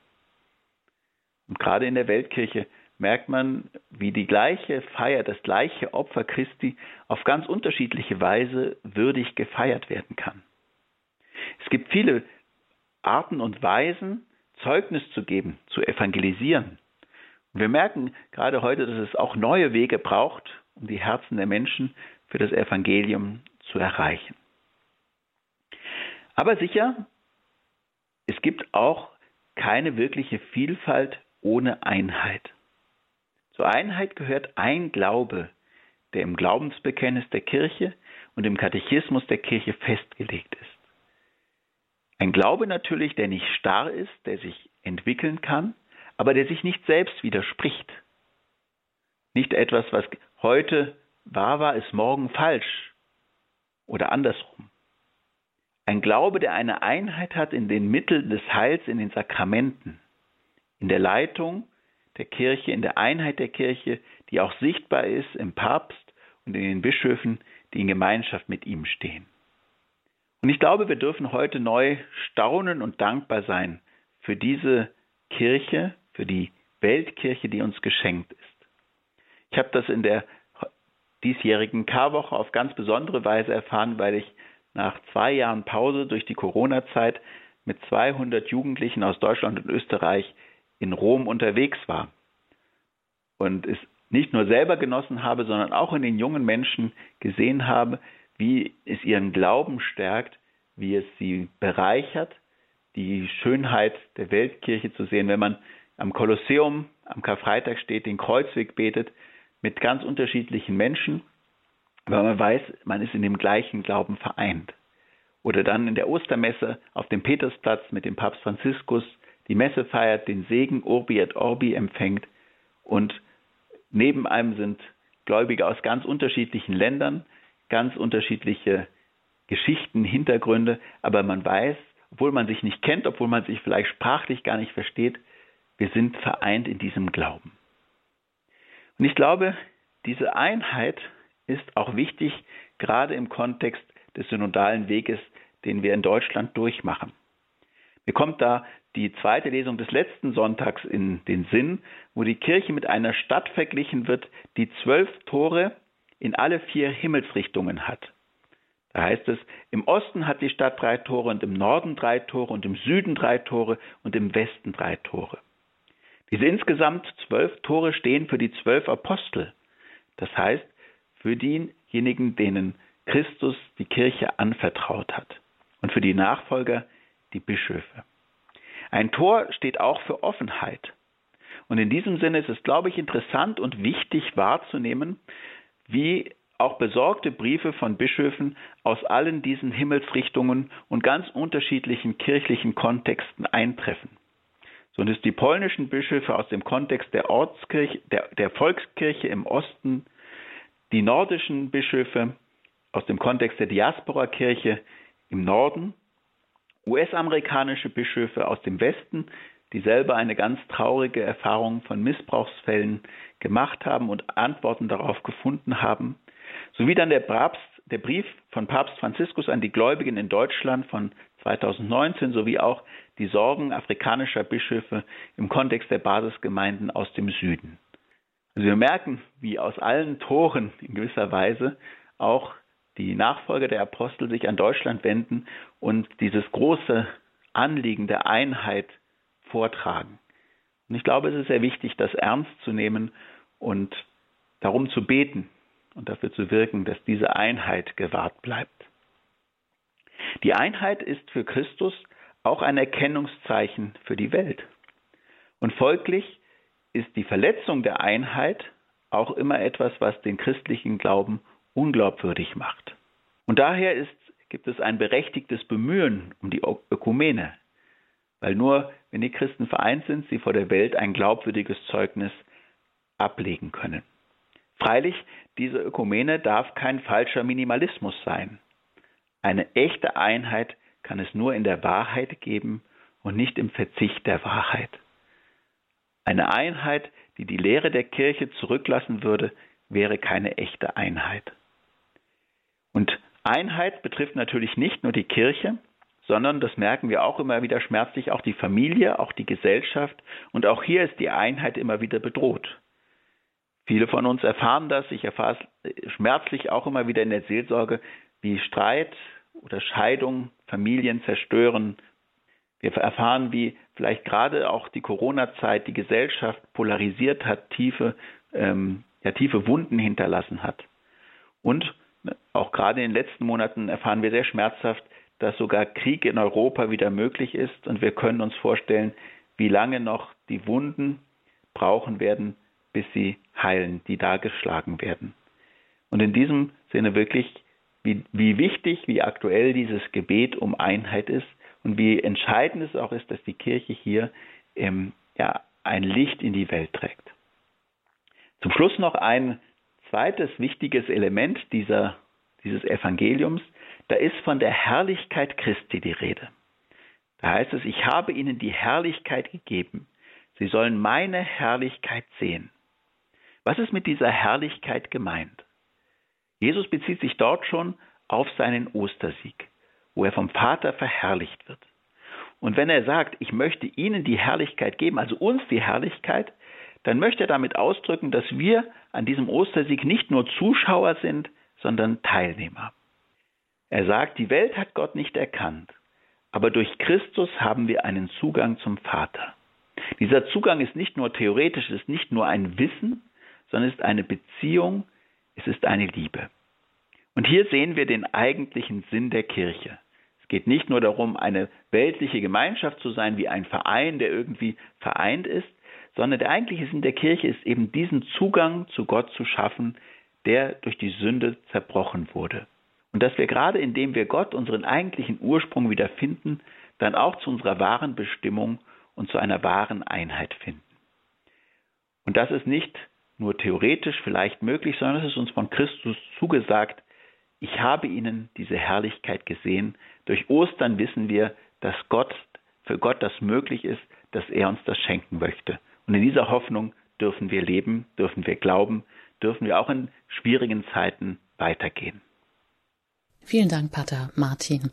Und gerade in der Weltkirche merkt man, wie die gleiche Feier, das gleiche Opfer Christi auf ganz unterschiedliche Weise würdig gefeiert werden kann. Es gibt viele Arten und Weisen, Zeugnis zu geben, zu evangelisieren. Wir merken gerade heute, dass es auch neue Wege braucht, um die Herzen der Menschen für das Evangelium zu erreichen. Aber sicher, es gibt auch keine wirkliche Vielfalt ohne Einheit. Zur Einheit gehört ein Glaube, der im Glaubensbekenntnis der Kirche und im Katechismus der Kirche festgelegt ist. Ein Glaube natürlich, der nicht starr ist, der sich entwickeln kann, aber der sich nicht selbst widerspricht. Nicht etwas, was heute wahr war, ist morgen falsch oder andersrum. Ein Glaube, der eine Einheit hat in den Mitteln des Heils, in den Sakramenten, in der Leitung der Kirche, in der Einheit der Kirche, die auch sichtbar ist im Papst und in den Bischöfen, die in Gemeinschaft mit ihm stehen. Und ich glaube, wir dürfen heute neu staunen und dankbar sein für diese Kirche, für die Weltkirche, die uns geschenkt ist. Ich habe das in der diesjährigen Karwoche auf ganz besondere Weise erfahren, weil ich nach zwei Jahren Pause durch die Corona-Zeit mit 200 Jugendlichen aus Deutschland und Österreich in Rom unterwegs war. Und es nicht nur selber genossen habe, sondern auch in den jungen Menschen gesehen habe, wie es ihren Glauben stärkt, wie es sie bereichert, die Schönheit der Weltkirche zu sehen, wenn man am Kolosseum am Karfreitag steht, den Kreuzweg betet, mit ganz unterschiedlichen Menschen, weil man weiß, man ist in dem gleichen Glauben vereint. Oder dann in der Ostermesse auf dem Petersplatz mit dem Papst Franziskus die Messe feiert, den Segen Urbi et Orbi empfängt und neben einem sind Gläubige aus ganz unterschiedlichen Ländern, ganz unterschiedliche Geschichten, Hintergründe, aber man weiß, obwohl man sich nicht kennt, obwohl man sich vielleicht sprachlich gar nicht versteht, wir sind vereint in diesem Glauben. Und ich glaube, diese Einheit ist auch wichtig, gerade im Kontext des synodalen Weges, den wir in Deutschland durchmachen. Mir kommt da die zweite Lesung des letzten Sonntags in den Sinn, wo die Kirche mit einer Stadt verglichen wird, die zwölf Tore in alle vier Himmelsrichtungen hat. Da heißt es, im Osten hat die Stadt drei Tore und im Norden drei Tore und im Süden drei Tore und im Westen drei Tore. Diese insgesamt zwölf Tore stehen für die zwölf Apostel. Das heißt, für diejenigen, denen Christus die Kirche anvertraut hat. Und für die Nachfolger die Bischöfe. Ein Tor steht auch für Offenheit. Und in diesem Sinne ist es, glaube ich, interessant und wichtig wahrzunehmen, wie auch besorgte Briefe von Bischöfen aus allen diesen Himmelsrichtungen und ganz unterschiedlichen kirchlichen Kontexten eintreffen. So sind es die polnischen Bischöfe aus dem Kontext der Ortskirche, der, der Volkskirche im Osten, die nordischen Bischöfe aus dem Kontext der Diaspora-Kirche im Norden, US-amerikanische Bischöfe aus dem Westen, die selber eine ganz traurige Erfahrung von Missbrauchsfällen gemacht haben und Antworten darauf gefunden haben, sowie dann der, Papst, der Brief von Papst Franziskus an die Gläubigen in Deutschland von 2019 sowie auch die Sorgen afrikanischer Bischöfe im Kontext der Basisgemeinden aus dem Süden. Also wir merken, wie aus allen Toren in gewisser Weise auch die Nachfolger der Apostel sich an Deutschland wenden und dieses große Anliegen der Einheit vortragen. Und ich glaube, es ist sehr wichtig, das ernst zu nehmen und darum zu beten und dafür zu wirken, dass diese Einheit gewahrt bleibt. Die Einheit ist für Christus auch ein Erkennungszeichen für die Welt. Und folglich ist die Verletzung der Einheit auch immer etwas, was den christlichen Glauben unglaubwürdig macht. Und daher ist, gibt es ein berechtigtes Bemühen um die Ökumene, weil nur wenn die Christen vereint sind, sie vor der Welt ein glaubwürdiges Zeugnis ablegen können. Freilich, diese Ökumene darf kein falscher Minimalismus sein. Eine echte Einheit kann es nur in der Wahrheit geben und nicht im Verzicht der Wahrheit. Eine Einheit, die die Lehre der Kirche zurücklassen würde, wäre keine echte Einheit. Und Einheit betrifft natürlich nicht nur die Kirche, sondern, das merken wir auch immer wieder schmerzlich, auch die Familie, auch die Gesellschaft. Und auch hier ist die Einheit immer wieder bedroht. Viele von uns erfahren das, ich erfahre es schmerzlich auch immer wieder in der Seelsorge, wie Streit oder Scheidung Familien zerstören. Wir erfahren, wie vielleicht gerade auch die Corona-Zeit die Gesellschaft polarisiert hat, tiefe, ähm, ja, tiefe Wunden hinterlassen hat. Und auch gerade in den letzten Monaten erfahren wir sehr schmerzhaft, dass sogar Krieg in Europa wieder möglich ist. Und wir können uns vorstellen, wie lange noch die Wunden brauchen werden, bis sie heilen, die da geschlagen werden. Und in diesem Sinne wirklich, wie, wie wichtig, wie aktuell dieses Gebet um Einheit ist und wie entscheidend es auch ist, dass die Kirche hier ähm, ja, ein Licht in die Welt trägt. Zum Schluss noch ein zweites wichtiges Element dieser, dieses Evangeliums, da ist von der Herrlichkeit Christi die Rede. Da heißt es, ich habe ihnen die Herrlichkeit gegeben. Sie sollen meine Herrlichkeit sehen. Was ist mit dieser Herrlichkeit gemeint? Jesus bezieht sich dort schon auf seinen Ostersieg, wo er vom Vater verherrlicht wird. Und wenn er sagt, ich möchte ihnen die Herrlichkeit geben, also uns die Herrlichkeit, dann möchte er damit ausdrücken, dass wir an diesem Ostersieg nicht nur Zuschauer sind, sondern Teilnehmer. Er sagt, die Welt hat Gott nicht erkannt, aber durch Christus haben wir einen Zugang zum Vater. Dieser Zugang ist nicht nur theoretisch, ist nicht nur ein Wissen, sondern ist eine Beziehung, es ist eine Liebe. Und hier sehen wir den eigentlichen Sinn der Kirche. Es geht nicht nur darum, eine weltliche Gemeinschaft zu sein, wie ein Verein, der irgendwie vereint ist, sondern der eigentliche Sinn der Kirche ist eben diesen Zugang zu Gott zu schaffen, der durch die Sünde zerbrochen wurde. Und dass wir gerade indem wir Gott unseren eigentlichen Ursprung wiederfinden, dann auch zu unserer wahren Bestimmung und zu einer wahren Einheit finden. Und das ist nicht nur theoretisch vielleicht möglich, sondern es ist uns von Christus zugesagt, ich habe ihnen diese Herrlichkeit gesehen. Durch Ostern wissen wir, dass Gott, für Gott das möglich ist, dass er uns das schenken möchte. Und in dieser Hoffnung dürfen wir leben, dürfen wir glauben, dürfen wir auch in schwierigen Zeiten weitergehen. Vielen Dank, Pater Martin.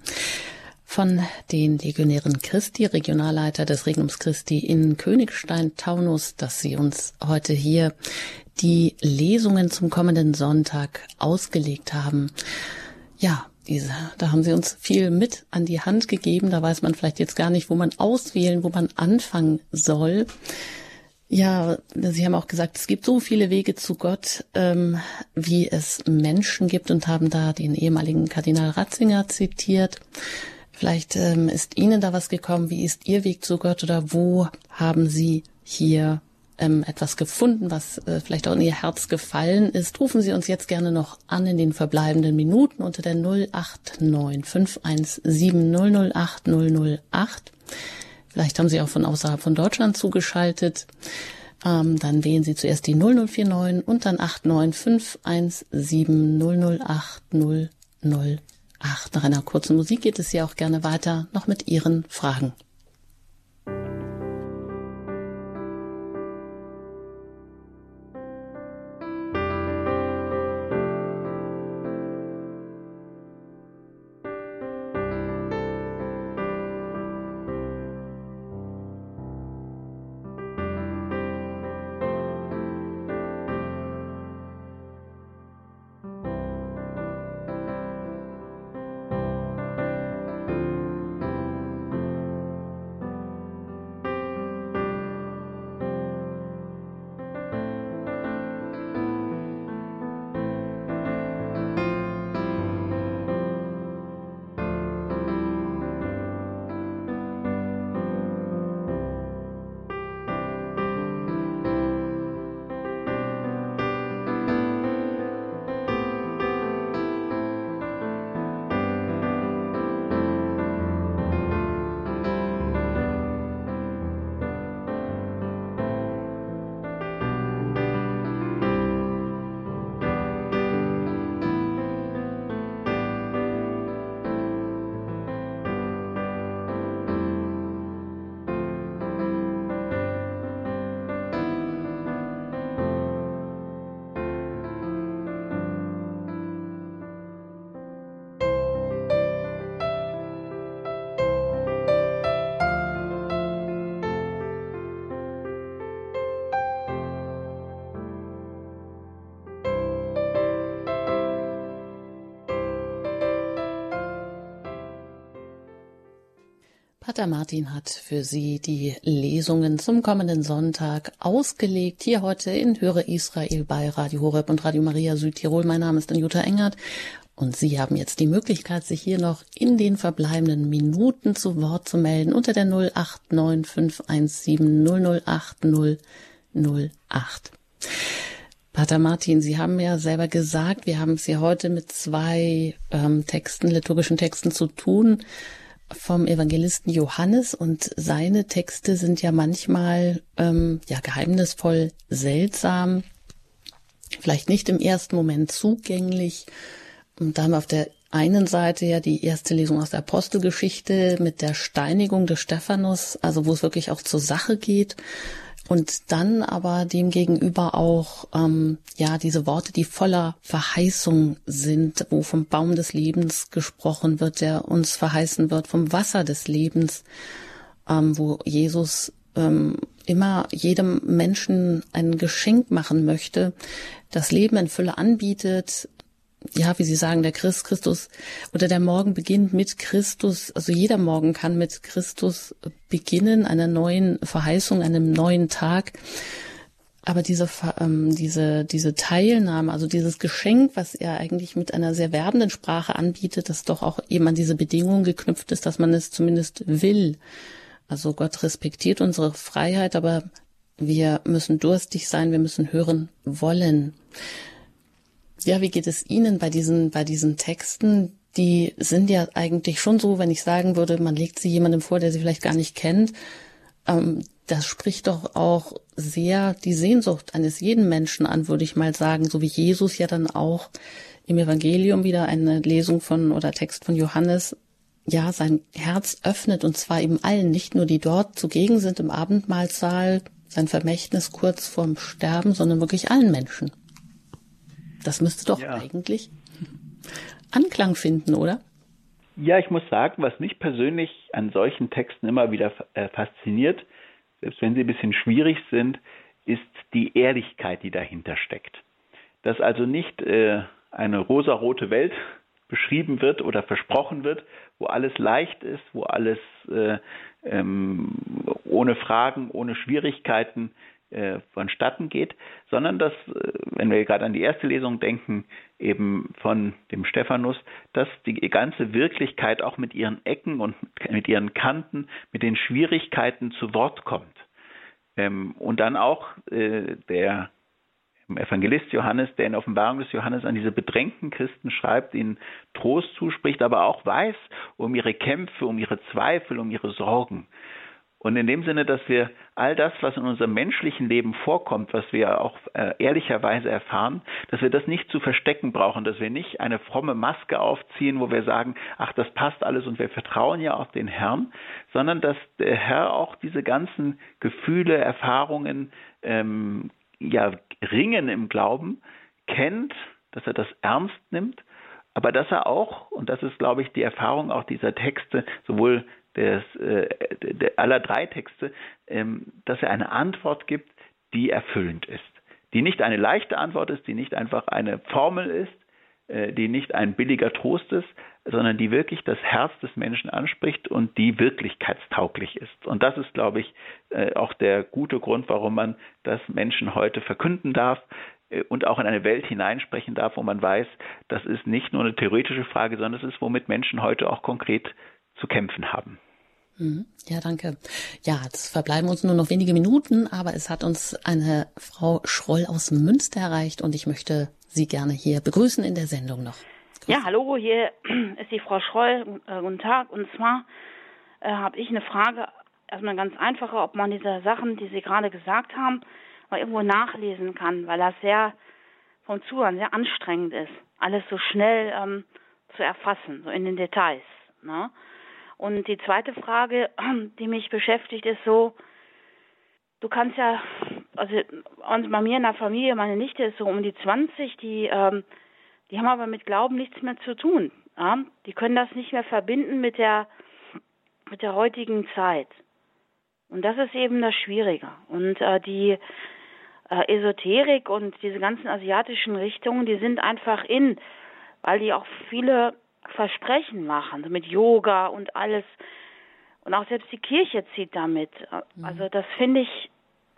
Von den Legionären Christi, Regionalleiter des Regnums Christi in Königstein-Taunus, dass Sie uns heute hier die Lesungen zum kommenden Sonntag ausgelegt haben. Ja, diese, da haben Sie uns viel mit an die Hand gegeben. Da weiß man vielleicht jetzt gar nicht, wo man auswählen, wo man anfangen soll. Ja, Sie haben auch gesagt, es gibt so viele Wege zu Gott, ähm, wie es Menschen gibt und haben da den ehemaligen Kardinal Ratzinger zitiert. Vielleicht ähm, ist Ihnen da was gekommen. Wie ist Ihr Weg zu Gott oder wo haben Sie hier ähm, etwas gefunden, was äh, vielleicht auch in Ihr Herz gefallen ist? Rufen Sie uns jetzt gerne noch an in den verbleibenden Minuten unter der 089 517 008 008. Vielleicht haben Sie auch von außerhalb von Deutschland zugeschaltet. Ähm, dann wählen Sie zuerst die 0049 und dann 89517 008 008. Nach einer kurzen Musik geht es ja auch gerne weiter, noch mit Ihren Fragen. Pater Martin hat für Sie die Lesungen zum kommenden Sonntag ausgelegt. Hier heute in Höre Israel bei Radio Horeb und Radio Maria Südtirol. Mein Name ist Jutta Engert und Sie haben jetzt die Möglichkeit, sich hier noch in den verbleibenden Minuten zu Wort zu melden unter der 089517 008 008. Pater Martin, Sie haben ja selber gesagt, wir haben es hier heute mit zwei ähm, Texten, liturgischen Texten zu tun vom Evangelisten Johannes und seine Texte sind ja manchmal ähm, ja geheimnisvoll seltsam. vielleicht nicht im ersten Moment zugänglich. Und da haben wir auf der einen Seite ja die erste Lesung aus der Apostelgeschichte mit der Steinigung des Stephanus, also wo es wirklich auch zur Sache geht. Und dann aber dem gegenüber auch ähm, ja diese Worte, die voller Verheißung sind, wo vom Baum des Lebens gesprochen wird, der uns verheißen wird, vom Wasser des Lebens, ähm, wo Jesus ähm, immer jedem Menschen ein Geschenk machen möchte, das Leben in Fülle anbietet, ja, wie Sie sagen, der Christ, Christus oder der Morgen beginnt mit Christus. Also jeder Morgen kann mit Christus beginnen, einer neuen Verheißung, einem neuen Tag. Aber diese, ähm, diese, diese Teilnahme, also dieses Geschenk, was er eigentlich mit einer sehr werbenden Sprache anbietet, das doch auch eben an diese Bedingung geknüpft ist, dass man es zumindest will. Also Gott respektiert unsere Freiheit, aber wir müssen durstig sein, wir müssen hören wollen. Ja, wie geht es Ihnen bei diesen, bei diesen Texten? Die sind ja eigentlich schon so, wenn ich sagen würde, man legt sie jemandem vor, der sie vielleicht gar nicht kennt. Ähm, das spricht doch auch sehr die Sehnsucht eines jeden Menschen an, würde ich mal sagen, so wie Jesus ja dann auch im Evangelium wieder eine Lesung von oder Text von Johannes ja sein Herz öffnet und zwar eben allen, nicht nur die dort zugegen sind im Abendmahlsaal, sein Vermächtnis kurz vorm Sterben, sondern wirklich allen Menschen. Das müsste doch ja. eigentlich Anklang finden, oder? Ja, ich muss sagen, was mich persönlich an solchen Texten immer wieder äh, fasziniert, selbst wenn sie ein bisschen schwierig sind, ist die Ehrlichkeit, die dahinter steckt. Dass also nicht äh, eine rosarote Welt beschrieben wird oder versprochen wird, wo alles leicht ist, wo alles äh, ähm, ohne Fragen, ohne Schwierigkeiten äh, vonstatten geht, sondern dass, äh, wenn wir gerade an die erste Lesung denken, eben von dem Stephanus, dass die ganze Wirklichkeit auch mit ihren Ecken und mit ihren Kanten, mit den Schwierigkeiten zu Wort kommt. Ähm, und dann auch äh, der Evangelist Johannes, der in Offenbarung des Johannes an diese bedrängten Christen schreibt, ihnen Trost zuspricht, aber auch weiß um ihre Kämpfe, um ihre Zweifel, um ihre Sorgen. Und in dem Sinne, dass wir all das, was in unserem menschlichen Leben vorkommt, was wir auch äh, ehrlicherweise erfahren, dass wir das nicht zu verstecken brauchen, dass wir nicht eine fromme Maske aufziehen, wo wir sagen, ach, das passt alles und wir vertrauen ja auf den Herrn, sondern dass der Herr auch diese ganzen Gefühle, Erfahrungen, ähm, ja, Ringen im Glauben kennt, dass er das ernst nimmt aber dass er auch, und das ist, glaube ich, die Erfahrung auch dieser Texte, sowohl des, äh, der, aller drei Texte, ähm, dass er eine Antwort gibt, die erfüllend ist. Die nicht eine leichte Antwort ist, die nicht einfach eine Formel ist, äh, die nicht ein billiger Trost ist, sondern die wirklich das Herz des Menschen anspricht und die wirklichkeitstauglich ist. Und das ist, glaube ich, äh, auch der gute Grund, warum man das Menschen heute verkünden darf äh, und auch in eine Welt hineinsprechen darf, wo man weiß, das ist nicht nur eine theoretische Frage, sondern es ist, womit Menschen heute auch konkret zu kämpfen haben. Mhm. Ja, danke. Ja, es verbleiben uns nur noch wenige Minuten, aber es hat uns eine Frau Schroll aus Münster erreicht und ich möchte Sie gerne hier begrüßen in der Sendung noch. Grüß. Ja, hallo, hier ist die Frau Schroll. Äh, guten Tag. Und zwar äh, habe ich eine Frage, erstmal ganz einfache, ob man diese Sachen, die Sie gerade gesagt haben, mal irgendwo nachlesen kann, weil das sehr vom Zuhören sehr anstrengend ist, alles so schnell ähm, zu erfassen, so in den Details. Ne? Und die zweite Frage, die mich beschäftigt, ist so, du kannst ja, also bei mir in der Familie, meine Nichte ist so um die 20, die, ähm, die haben aber mit Glauben nichts mehr zu tun. Ja? Die können das nicht mehr verbinden mit der, mit der heutigen Zeit. Und das ist eben das Schwierige. Und äh, die äh, Esoterik und diese ganzen asiatischen Richtungen, die sind einfach in, weil die auch viele Versprechen machen, mit Yoga und alles. Und auch selbst die Kirche zieht damit. Mhm. Also das finde ich,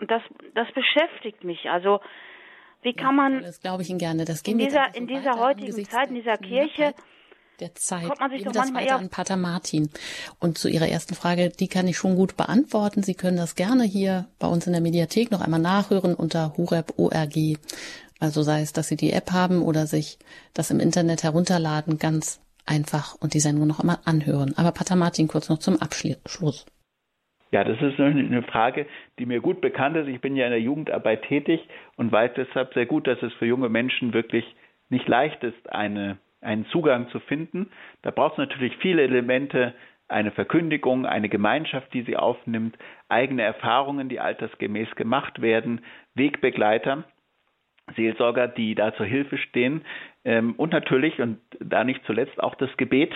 das, das beschäftigt mich. Also wie kann man das glaube ich Ihnen gerne. Das in dieser in dieser heutigen Zeit in dieser Kirche der Zeit. Kommt man sich doch das weiter an Pater Martin. Und zu Ihrer ersten Frage, die kann ich schon gut beantworten. Sie können das gerne hier bei uns in der Mediathek noch einmal nachhören unter horeb.org. Also sei es, dass Sie die App haben oder sich das im Internet herunterladen, ganz einfach und die Sendung noch einmal anhören. Aber Pater Martin kurz noch zum Abschluss. Ja, das ist eine Frage, die mir gut bekannt ist. Ich bin ja in der Jugendarbeit tätig und weiß deshalb sehr gut, dass es für junge Menschen wirklich nicht leicht ist, eine, einen Zugang zu finden. Da braucht es natürlich viele Elemente, eine Verkündigung, eine Gemeinschaft, die sie aufnimmt, eigene Erfahrungen, die altersgemäß gemacht werden, Wegbegleiter, Seelsorger, die da zur Hilfe stehen ähm, und natürlich und da nicht zuletzt auch das Gebet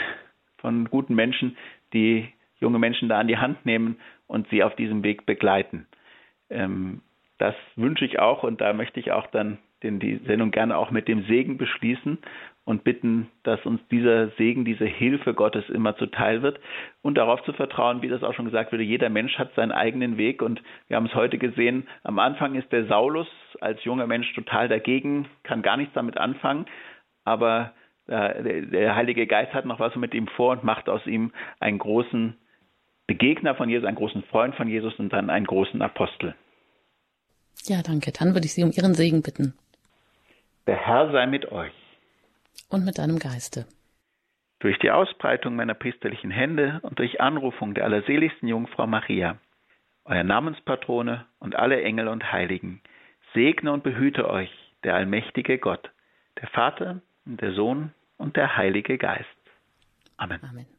von guten Menschen, die junge Menschen da an die Hand nehmen und sie auf diesem Weg begleiten. Ähm, das wünsche ich auch und da möchte ich auch dann den, die Sendung gerne auch mit dem Segen beschließen und bitten, dass uns dieser Segen, diese Hilfe Gottes immer zuteil wird und darauf zu vertrauen, wie das auch schon gesagt wurde, jeder Mensch hat seinen eigenen Weg und wir haben es heute gesehen, am Anfang ist der Saulus als junger Mensch total dagegen, kann gar nichts damit anfangen, aber äh, der Heilige Geist hat noch was mit ihm vor und macht aus ihm einen großen Begegner von Jesus, einen großen Freund von Jesus und dann einen großen Apostel. Ja, danke. Dann würde ich Sie um Ihren Segen bitten. Der Herr sei mit euch. Und mit deinem Geiste. Durch die Ausbreitung meiner priesterlichen Hände und durch Anrufung der allerseligsten Jungfrau Maria, euer Namenspatrone und alle Engel und Heiligen, segne und behüte euch der allmächtige Gott, der Vater und der Sohn und der Heilige Geist. Amen. Amen.